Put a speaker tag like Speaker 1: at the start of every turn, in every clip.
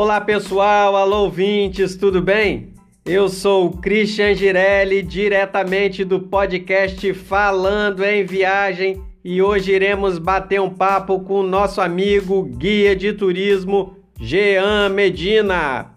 Speaker 1: Olá pessoal, alô ouvintes, tudo bem? Eu sou o Christian Girelli, diretamente do podcast Falando em Viagem, e hoje iremos bater um papo com o nosso amigo guia de turismo Jean Medina.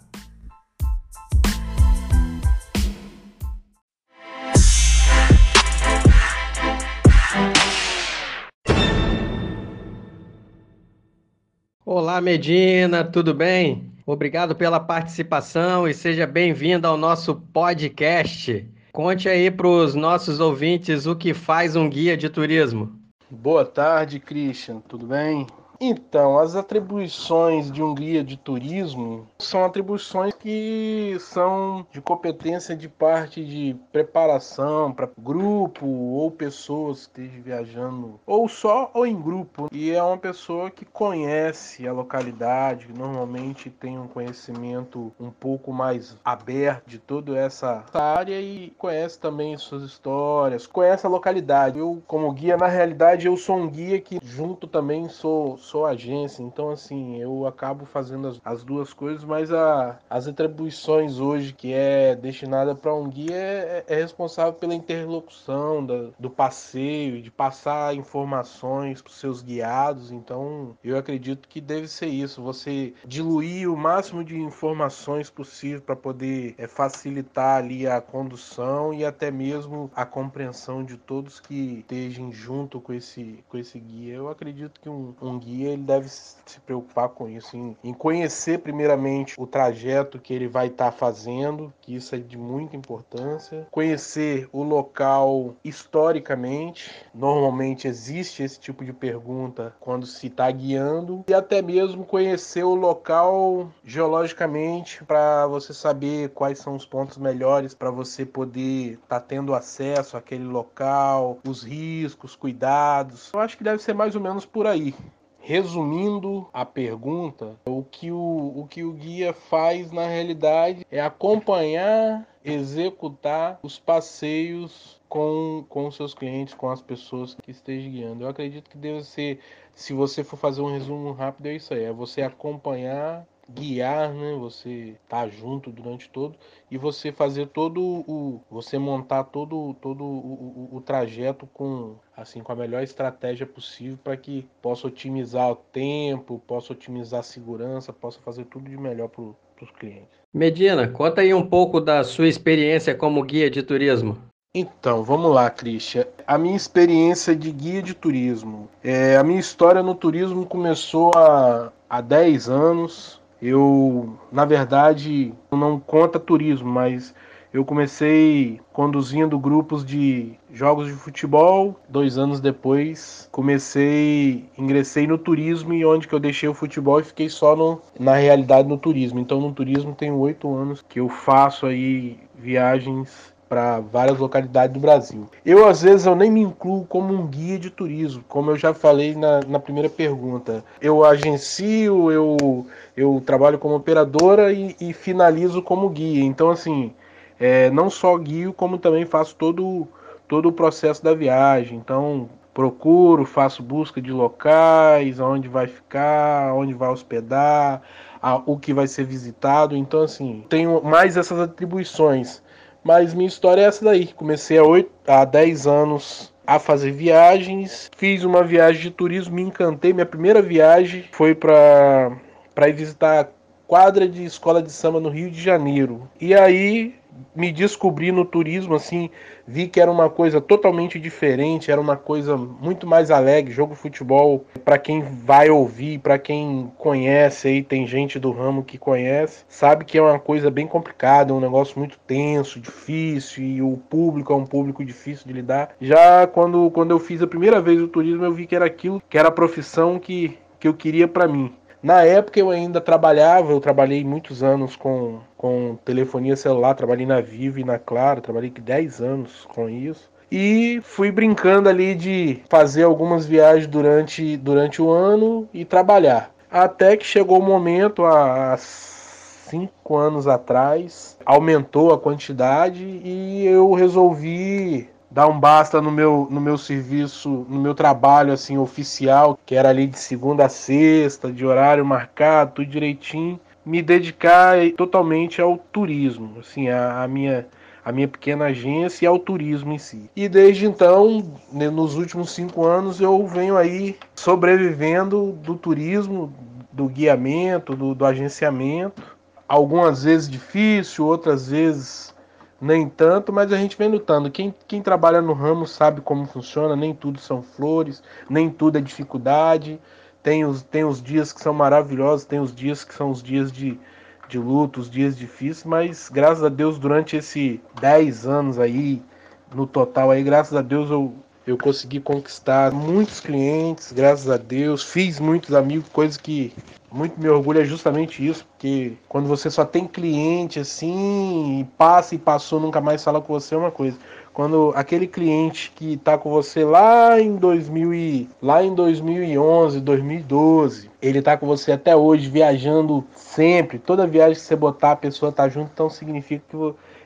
Speaker 1: Olá Medina, tudo bem? Obrigado pela participação e seja bem-vindo ao nosso podcast. Conte aí para os nossos ouvintes o que faz um guia de turismo.
Speaker 2: Boa tarde, Christian. Tudo bem? Então, as atribuições de um guia de turismo são atribuições que são de competência de parte de preparação para grupo ou pessoas que estejam viajando, ou só ou em grupo. E é uma pessoa que conhece a localidade, que normalmente tem um conhecimento um pouco mais aberto de toda essa área e conhece também suas histórias, conhece a localidade. Eu, como guia, na realidade, eu sou um guia que junto também sou sou agência, então assim, eu acabo fazendo as, as duas coisas, mas a, as atribuições hoje que é destinada para um guia é, é, responsável pela interlocução da, do passeio, de passar informações para os seus guiados, então eu acredito que deve ser isso, você diluir o máximo de informações possível para poder é, facilitar ali a condução e até mesmo a compreensão de todos que estejam junto com esse, com esse guia. Eu acredito que um, um guia ele deve se preocupar com isso, em, em conhecer primeiramente o trajeto que ele vai estar tá fazendo, que isso é de muita importância, conhecer o local historicamente, normalmente existe esse tipo de pergunta quando se está guiando, e até mesmo conhecer o local geologicamente para você saber quais são os pontos melhores para você poder estar tá tendo acesso àquele local, os riscos, cuidados. Eu acho que deve ser mais ou menos por aí. Resumindo a pergunta, o que o, o que o guia faz na realidade é acompanhar, executar os passeios com, com seus clientes, com as pessoas que estejam guiando. Eu acredito que deve ser, se você for fazer um resumo rápido, é isso aí: é você acompanhar, guiar, né? Você tá junto durante todo e você fazer todo o, você montar todo todo o, o, o trajeto com assim com a melhor estratégia possível para que possa otimizar o tempo, possa otimizar a segurança, possa fazer tudo de melhor para os clientes.
Speaker 1: Medina, conta aí um pouco da sua experiência como guia de turismo.
Speaker 2: Então, vamos lá, Christian. A minha experiência de guia de turismo. É, a minha história no turismo começou há, há 10 anos. Eu, na verdade, não conta turismo, mas eu comecei conduzindo grupos de jogos de futebol. Dois anos depois, comecei, ingressei no turismo e onde que eu deixei o futebol e fiquei só no, na realidade no turismo. Então, no turismo tem oito anos que eu faço aí viagens para várias localidades do Brasil. Eu, às vezes, eu nem me incluo como um guia de turismo, como eu já falei na, na primeira pergunta. Eu agencio, eu, eu trabalho como operadora e, e finalizo como guia. Então, assim, é, não só guio, como também faço todo, todo o processo da viagem. Então, procuro, faço busca de locais, onde vai ficar, onde vai hospedar, a, o que vai ser visitado. Então, assim, tenho mais essas atribuições mas minha história é essa daí. Comecei há, 8, há 10 anos a fazer viagens. Fiz uma viagem de turismo, me encantei. Minha primeira viagem foi para ir visitar a quadra de escola de samba no Rio de Janeiro. E aí me descobri no turismo, assim, vi que era uma coisa totalmente diferente, era uma coisa muito mais alegre, jogo futebol, para quem vai ouvir, para quem conhece aí, tem gente do ramo que conhece, sabe que é uma coisa bem complicada, um negócio muito tenso, difícil, e o público é um público difícil de lidar. Já quando, quando eu fiz a primeira vez o turismo, eu vi que era aquilo, que era a profissão que, que eu queria para mim. Na época eu ainda trabalhava, eu trabalhei muitos anos com, com telefonia celular, trabalhei na Vivo e na Claro, trabalhei 10 anos com isso. E fui brincando ali de fazer algumas viagens durante, durante o ano e trabalhar. Até que chegou o momento, há cinco anos atrás, aumentou a quantidade e eu resolvi dar um basta no meu, no meu serviço, no meu trabalho assim oficial, que era ali de segunda a sexta, de horário marcado, tudo direitinho. Me dedicar totalmente ao turismo, assim, a, a minha a minha pequena agência e ao turismo em si. E desde então, né, nos últimos cinco anos, eu venho aí sobrevivendo do turismo, do guiamento, do, do agenciamento. Algumas vezes difícil, outras vezes nem tanto, mas a gente vem lutando. Quem, quem trabalha no ramo sabe como funciona, nem tudo são flores, nem tudo é dificuldade. Tem os, tem os dias que são maravilhosos, tem os dias que são os dias de, de luto, os dias difíceis, mas graças a Deus, durante esses 10 anos aí, no total aí, graças a Deus eu, eu consegui conquistar muitos clientes, graças a Deus, fiz muitos amigos, coisa que muito me orgulha é justamente isso, porque quando você só tem cliente assim, e passa e passou, nunca mais fala com você é uma coisa. Quando aquele cliente que está com você lá em 2000 e, lá em 2011, 2012, ele está com você até hoje viajando sempre, toda viagem que você botar a pessoa tá junto, então significa que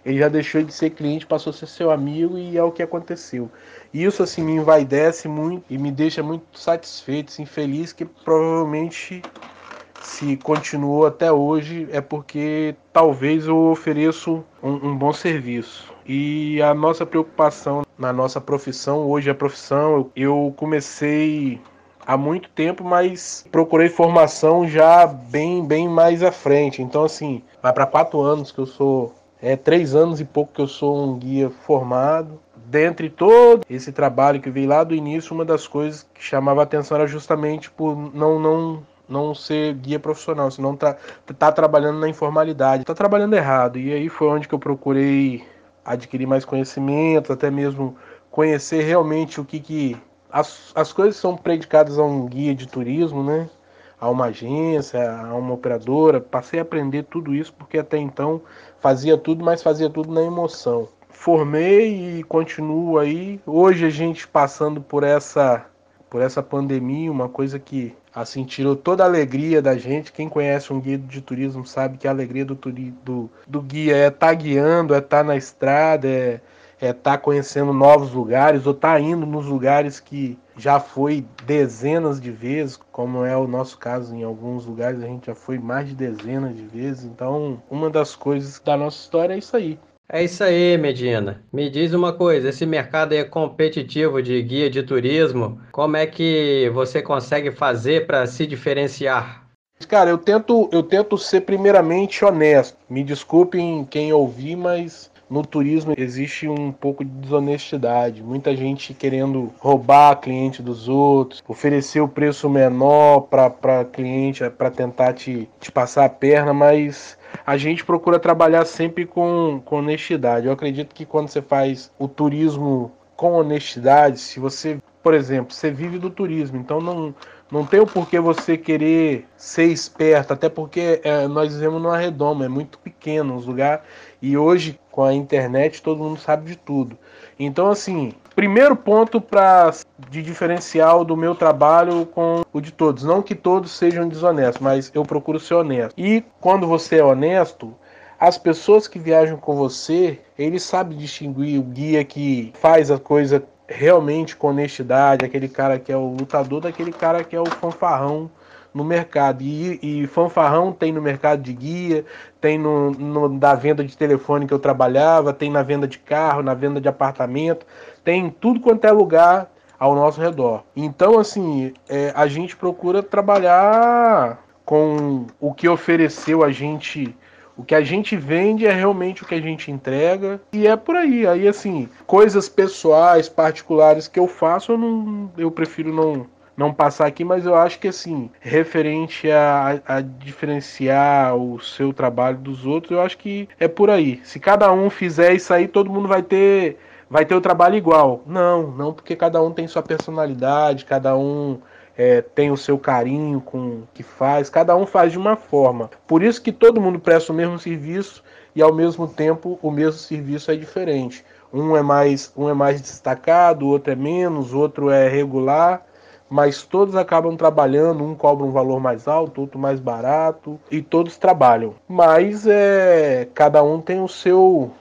Speaker 2: ele já deixou de ser cliente, passou a ser seu amigo e é o que aconteceu. Isso assim me envaidece muito e me deixa muito satisfeito, assim, feliz que provavelmente se continuou até hoje é porque talvez eu ofereço um, um, bom serviço. E a nossa preocupação na nossa profissão, hoje a profissão, eu comecei há muito tempo, mas procurei formação já bem, bem mais à frente. Então, assim, vai para quatro anos que eu sou, é três anos e pouco que eu sou um guia formado. Dentre todo esse trabalho que veio lá do início, uma das coisas que chamava atenção era justamente por não, não não ser guia profissional, senão tá, tá trabalhando na informalidade, tá trabalhando errado. E aí foi onde que eu procurei adquirir mais conhecimento, até mesmo conhecer realmente o que que as, as coisas são predicadas a um guia de turismo, né? A uma agência, a uma operadora. Passei a aprender tudo isso porque até então fazia tudo, mas fazia tudo na emoção. Formei e continuo aí. Hoje a gente passando por essa por essa pandemia, uma coisa que assim tirou toda a alegria da gente. Quem conhece um guia de turismo sabe que a alegria do, do, do guia é estar tá guiando, é estar tá na estrada, é é tá conhecendo novos lugares ou tá indo nos lugares que já foi dezenas de vezes, como é o nosso caso em alguns lugares a gente já foi mais de dezenas de vezes. Então, uma das coisas da nossa história é isso aí.
Speaker 1: É isso aí, Medina. Me diz uma coisa, esse mercado é competitivo de guia de turismo, como é que você consegue fazer para se diferenciar?
Speaker 2: Cara, eu tento, eu tento ser primeiramente honesto. Me desculpem quem ouvir, mas no turismo existe um pouco de desonestidade. Muita gente querendo roubar cliente dos outros, oferecer o preço menor para cliente, para tentar te, te passar a perna, mas a gente procura trabalhar sempre com, com honestidade. Eu acredito que quando você faz o turismo com honestidade, se você, por exemplo, você vive do turismo, então não, não tem o porquê você querer ser esperto, até porque é, nós vivemos numa redoma, é muito pequeno os lugares, e hoje com a internet todo mundo sabe de tudo. Então, assim, primeiro ponto para de diferencial do meu trabalho com o de todos. Não que todos sejam desonestos, mas eu procuro ser honesto. E quando você é honesto, as pessoas que viajam com você, eles sabem distinguir o guia que faz a coisa realmente com honestidade, aquele cara que é o lutador daquele cara que é o fanfarrão no mercado. E, e fanfarrão tem no mercado de guia, tem no, no, da venda de telefone que eu trabalhava, tem na venda de carro, na venda de apartamento, tem tudo quanto é lugar ao nosso redor. Então, assim, é, a gente procura trabalhar com o que ofereceu a gente. O que a gente vende é realmente o que a gente entrega e é por aí. Aí assim, coisas pessoais, particulares que eu faço, eu não, eu prefiro não não passar aqui, mas eu acho que assim, referente a, a, diferenciar o seu trabalho dos outros, eu acho que é por aí. Se cada um fizer isso aí, todo mundo vai ter vai ter o trabalho igual. Não, não, porque cada um tem sua personalidade, cada um é, tem o seu carinho com que faz, cada um faz de uma forma. Por isso que todo mundo presta o mesmo serviço e ao mesmo tempo o mesmo serviço é diferente. Um é mais, um é mais destacado, o outro é menos, o outro é regular mas todos acabam trabalhando, um cobra um valor mais alto, outro mais barato, e todos trabalham. Mas é, cada um tem o seu.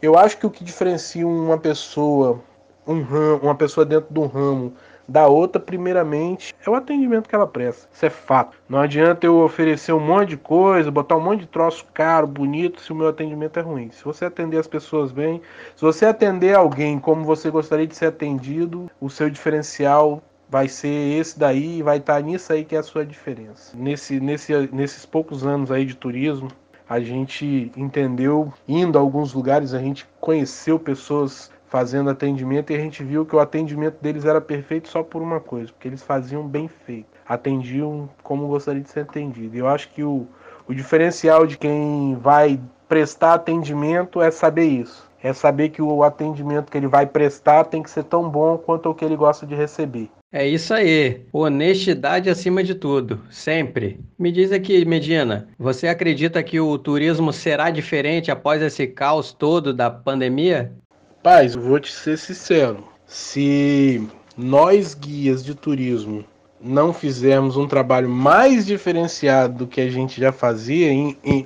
Speaker 2: Eu acho que o que diferencia uma pessoa, um ramo, uma pessoa dentro de um ramo da outra, primeiramente, é o atendimento que ela presta. Isso é fato. Não adianta eu oferecer um monte de coisa, botar um monte de troço caro, bonito, se o meu atendimento é ruim. Se você atender as pessoas bem, se você atender alguém como você gostaria de ser atendido, o seu diferencial vai ser esse daí e vai estar nisso aí que é a sua diferença. Nesse, nesse, nesses poucos anos aí de turismo, a gente entendeu, indo a alguns lugares, a gente conheceu pessoas fazendo atendimento e a gente viu que o atendimento deles era perfeito só por uma coisa, porque eles faziam bem feito, atendiam como gostaria de ser atendido. Eu acho que o, o diferencial de quem vai prestar atendimento é saber isso. É saber que o atendimento que ele vai prestar tem que ser tão bom quanto o que ele gosta de receber.
Speaker 1: É isso aí. Honestidade acima de tudo, sempre. Me diz aqui, Medina, você acredita que o turismo será diferente após esse caos todo da pandemia?
Speaker 2: Paz, vou te ser sincero. Se nós guias de turismo não fizermos um trabalho mais diferenciado do que a gente já fazia,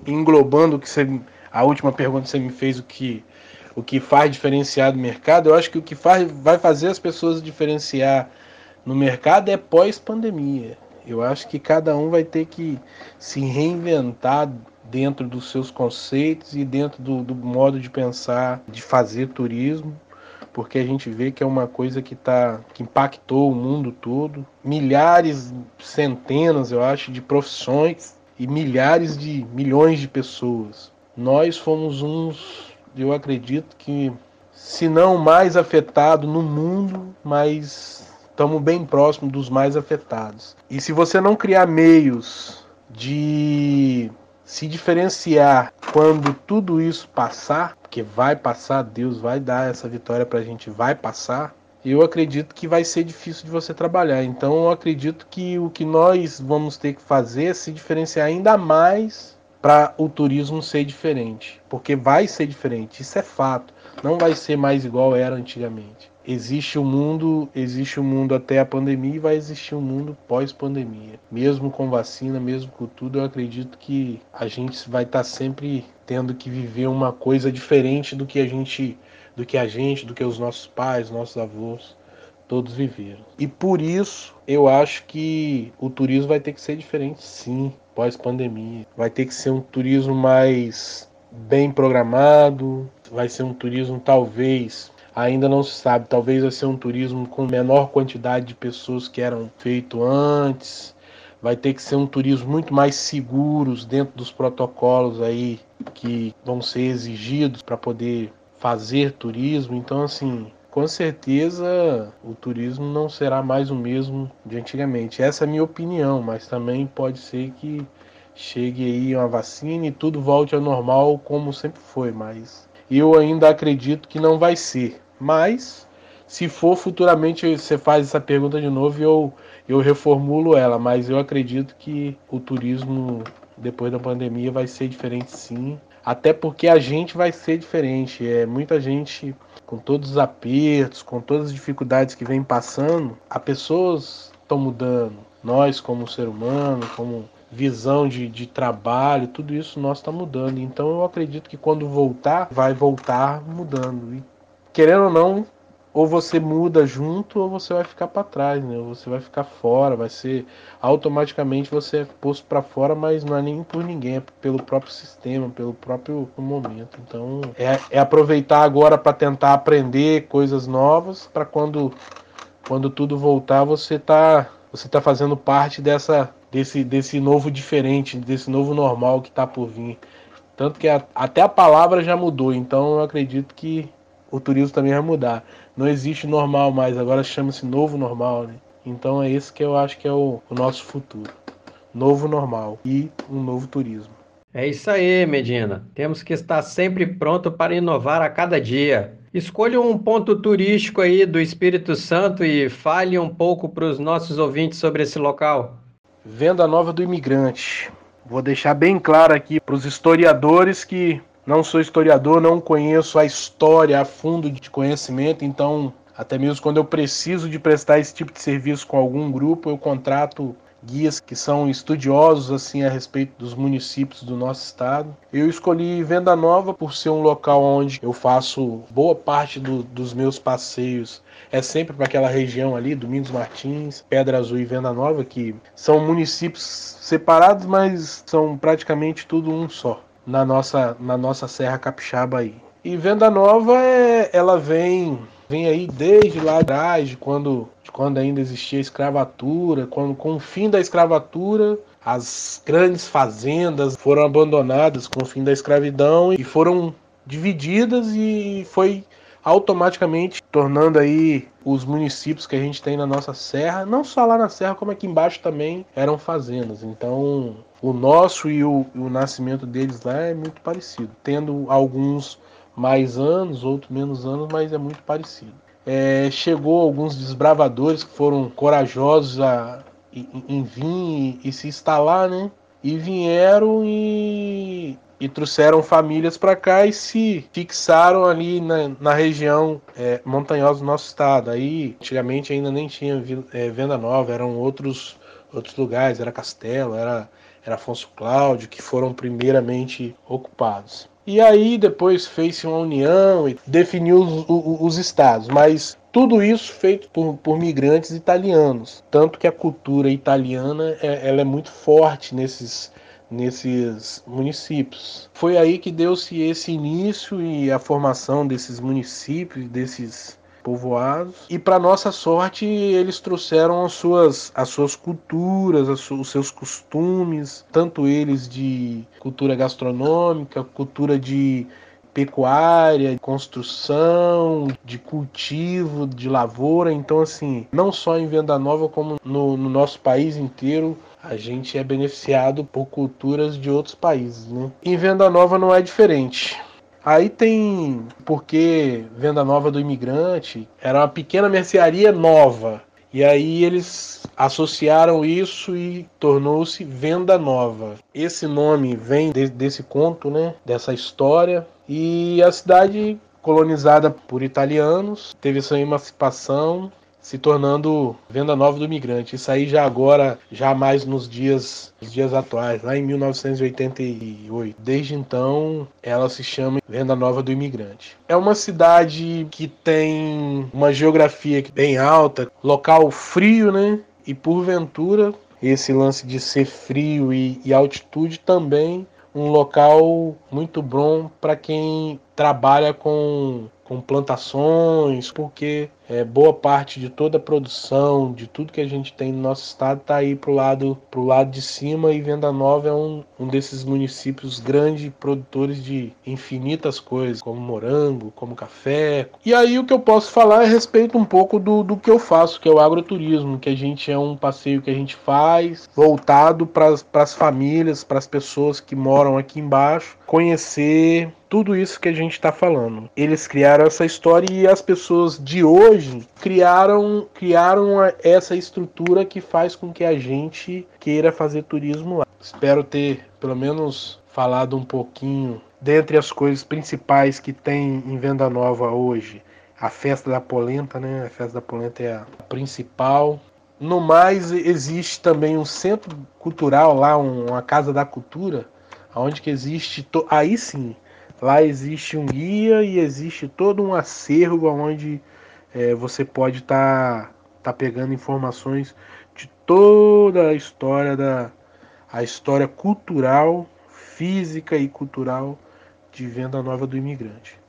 Speaker 2: englobando o que você, a última pergunta que você me fez, o que o que faz diferenciar do mercado, eu acho que o que faz, vai fazer as pessoas diferenciar no mercado é pós-pandemia. Eu acho que cada um vai ter que se reinventar dentro dos seus conceitos e dentro do, do modo de pensar, de fazer turismo, porque a gente vê que é uma coisa que, tá, que impactou o mundo todo. Milhares, centenas, eu acho, de profissões e milhares de milhões de pessoas. Nós fomos uns, eu acredito que, se não mais afetado no mundo, mas estamos bem próximo dos mais afetados. E se você não criar meios de se diferenciar quando tudo isso passar, porque vai passar, Deus vai dar essa vitória para a gente, vai passar. Eu acredito que vai ser difícil de você trabalhar. Então, eu acredito que o que nós vamos ter que fazer é se diferenciar ainda mais para o turismo ser diferente, porque vai ser diferente, isso é fato. Não vai ser mais igual era antigamente existe o um mundo, existe o um mundo até a pandemia e vai existir um mundo pós-pandemia. Mesmo com vacina, mesmo com tudo, eu acredito que a gente vai estar tá sempre tendo que viver uma coisa diferente do que a gente, do que a gente, do que os nossos pais, nossos avós todos viveram. E por isso eu acho que o turismo vai ter que ser diferente, sim, pós-pandemia. Vai ter que ser um turismo mais bem programado, vai ser um turismo talvez ainda não se sabe. Talvez vai ser um turismo com menor quantidade de pessoas que eram feito antes. Vai ter que ser um turismo muito mais seguros dentro dos protocolos aí que vão ser exigidos para poder fazer turismo. Então, assim, com certeza o turismo não será mais o mesmo de antigamente. Essa é a minha opinião, mas também pode ser que chegue aí uma vacina e tudo volte ao normal como sempre foi, mas eu ainda acredito que não vai ser. Mas, se for futuramente, você faz essa pergunta de novo e eu, eu reformulo ela. Mas eu acredito que o turismo, depois da pandemia, vai ser diferente sim. Até porque a gente vai ser diferente. É muita gente com todos os apertos, com todas as dificuldades que vem passando, as pessoas estão mudando. Nós, como ser humano, como visão de, de trabalho, tudo isso nós está mudando. Então eu acredito que quando voltar, vai voltar mudando. E querendo ou não, ou você muda junto ou você vai ficar para trás, né? Ou você vai ficar fora, vai ser automaticamente você é posto para fora, mas não é nem por ninguém, é pelo próprio sistema, pelo próprio momento. Então é, é aproveitar agora para tentar aprender coisas novas, para quando quando tudo voltar você tá você tá fazendo parte dessa desse, desse novo diferente, desse novo normal que está por vir. Tanto que a, até a palavra já mudou, então eu acredito que o turismo também vai mudar. Não existe normal mais, agora chama-se novo normal. Né? Então é esse que eu acho que é o, o nosso futuro. Novo normal e um novo turismo.
Speaker 1: É isso aí, Medina. Temos que estar sempre pronto para inovar a cada dia. Escolha um ponto turístico aí do Espírito Santo e fale um pouco para os nossos ouvintes sobre esse local.
Speaker 2: Venda Nova do Imigrante. Vou deixar bem claro aqui para os historiadores que não sou historiador, não conheço a história a fundo de conhecimento, então até mesmo quando eu preciso de prestar esse tipo de serviço com algum grupo, eu contrato guias que são estudiosos assim a respeito dos municípios do nosso estado. Eu escolhi Venda Nova por ser um local onde eu faço boa parte do, dos meus passeios. É sempre para aquela região ali, Domingos Martins, Pedra Azul e Venda Nova, que são municípios separados, mas são praticamente tudo um só na nossa, na nossa Serra Capixaba aí. E Venda Nova, é, ela vem vem aí desde lá atrás, de quando, de quando ainda existia escravatura, quando com o fim da escravatura, as grandes fazendas foram abandonadas com o fim da escravidão e foram divididas e foi automaticamente tornando aí os municípios que a gente tem na nossa serra, não só lá na serra, como aqui embaixo também eram fazendas. Então, o nosso e o, o nascimento deles lá é muito parecido, tendo alguns mais anos, outros menos anos, mas é muito parecido. É, chegou alguns desbravadores que foram corajosos a, em, em vir e, e, se instalar, né? E vieram e, e trouxeram famílias para cá e se fixaram ali na, na região é, montanhosa do nosso estado. Aí, antigamente ainda nem tinha é, Venda Nova, eram outros, outros lugares, era Castelo, era, era Afonso Cláudio, que foram primeiramente ocupados. E aí depois fez-se uma união e definiu os, os, os estados, mas tudo isso feito por, por, migrantes italianos. Tanto que a cultura italiana é, ela é muito forte nesses, nesses municípios. Foi aí que deu-se esse início e a formação desses municípios, desses povoados. E para nossa sorte, eles trouxeram as suas, as suas culturas, os seus costumes, tanto eles de cultura gastronômica, cultura de pecuária, construção, de cultivo, de lavoura. Então, assim, não só em Venda Nova, como no, no nosso país inteiro, a gente é beneficiado por culturas de outros países. Né? Em Venda Nova não é diferente. Aí tem porque Venda Nova do Imigrante era uma pequena mercearia nova. E aí eles associaram isso e tornou-se Venda Nova. Esse nome vem de, desse conto, né? Dessa história. E a cidade colonizada por italianos teve sua emancipação se tornando venda nova do imigrante. Isso aí já agora, já mais nos dias, nos dias atuais, lá em 1988. Desde então, ela se chama Venda Nova do Imigrante. É uma cidade que tem uma geografia bem alta, local frio, né? E porventura, esse lance de ser frio e, e altitude também um local muito bom para quem trabalha com, com plantações, porque é, boa parte de toda a produção, de tudo que a gente tem no nosso estado, está aí pro lado, pro lado de cima e Venda Nova é um, um desses municípios grandes produtores de infinitas coisas, como morango, como café. E aí o que eu posso falar é a respeito um pouco do, do que eu faço, que é o agroturismo, que a gente é um passeio que a gente faz voltado para as famílias, para as pessoas que moram aqui embaixo, conhecer tudo isso que a gente está falando. Eles criaram essa história e as pessoas de hoje criaram, criaram essa estrutura que faz com que a gente queira fazer turismo lá. Espero ter pelo menos falado um pouquinho dentre as coisas principais que tem em Venda Nova hoje. A festa da polenta, né? A festa da polenta é a principal. No mais, existe também um centro cultural lá, uma casa da cultura, onde que existe, aí sim, Lá existe um guia e existe todo um acervo onde é, você pode estar tá, tá pegando informações de toda a história da a história cultural, física e cultural de Venda Nova do Imigrante.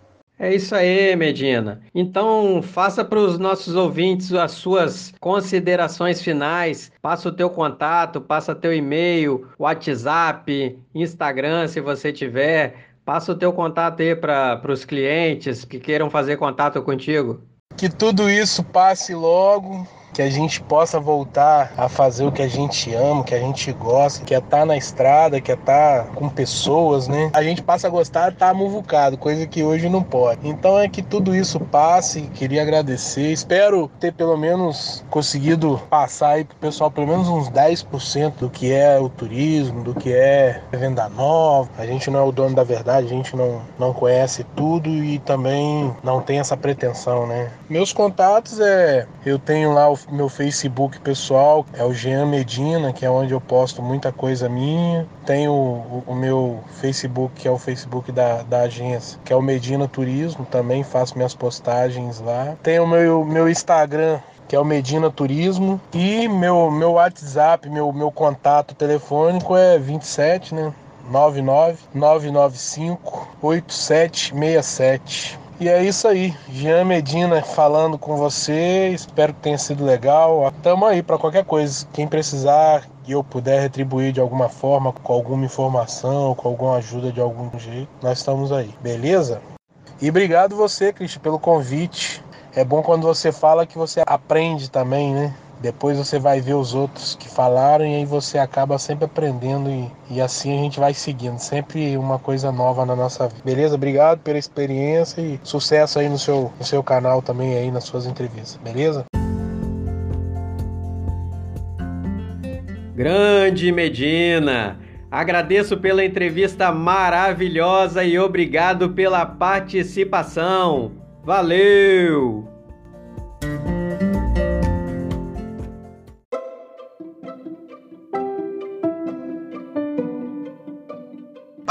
Speaker 1: É isso aí, Medina. Então, faça para os nossos ouvintes as suas considerações finais. Passa o teu contato, passa teu e-mail, WhatsApp, Instagram, se você tiver. Passa o teu contato aí para os clientes que queiram fazer contato contigo.
Speaker 2: Que tudo isso passe logo, que a gente possa voltar a fazer o que a gente ama, que a gente gosta, que é estar tá na estrada, que é estar tá com pessoas, né? A gente passa a gostar de estar tá muvucado, coisa que hoje não pode. Então é que tudo isso passe, queria agradecer, espero ter pelo menos conseguido passar aí pro pessoal pelo menos uns 10% do que é o turismo, do que é venda nova. A gente não é o dono da verdade, a gente não, não conhece tudo e também não tem essa pretensão, né? Meus contatos é, eu tenho lá o meu Facebook pessoal, é o Jean Medina, que é onde eu posto muita coisa minha. Tenho o, o meu Facebook, que é o Facebook da, da agência, que é o Medina Turismo, também faço minhas postagens lá. Tenho o meu, meu Instagram, que é o Medina Turismo. E meu, meu WhatsApp, meu, meu contato telefônico é 27, né? 99 995 8767. E é isso aí, Jean Medina falando com você. Espero que tenha sido legal. Tamo aí para qualquer coisa. Quem precisar e eu puder retribuir de alguma forma, com alguma informação, com alguma ajuda de algum jeito, nós estamos aí, beleza? E obrigado você, Cristian, pelo convite. É bom quando você fala que você aprende também, né? Depois você vai ver os outros que falaram e aí você acaba sempre aprendendo e, e assim a gente vai seguindo. Sempre uma coisa nova na nossa vida. Beleza? Obrigado pela experiência e sucesso aí no seu, no seu canal também aí nas suas entrevistas. Beleza?
Speaker 1: Grande Medina! Agradeço pela entrevista maravilhosa e obrigado pela participação. Valeu!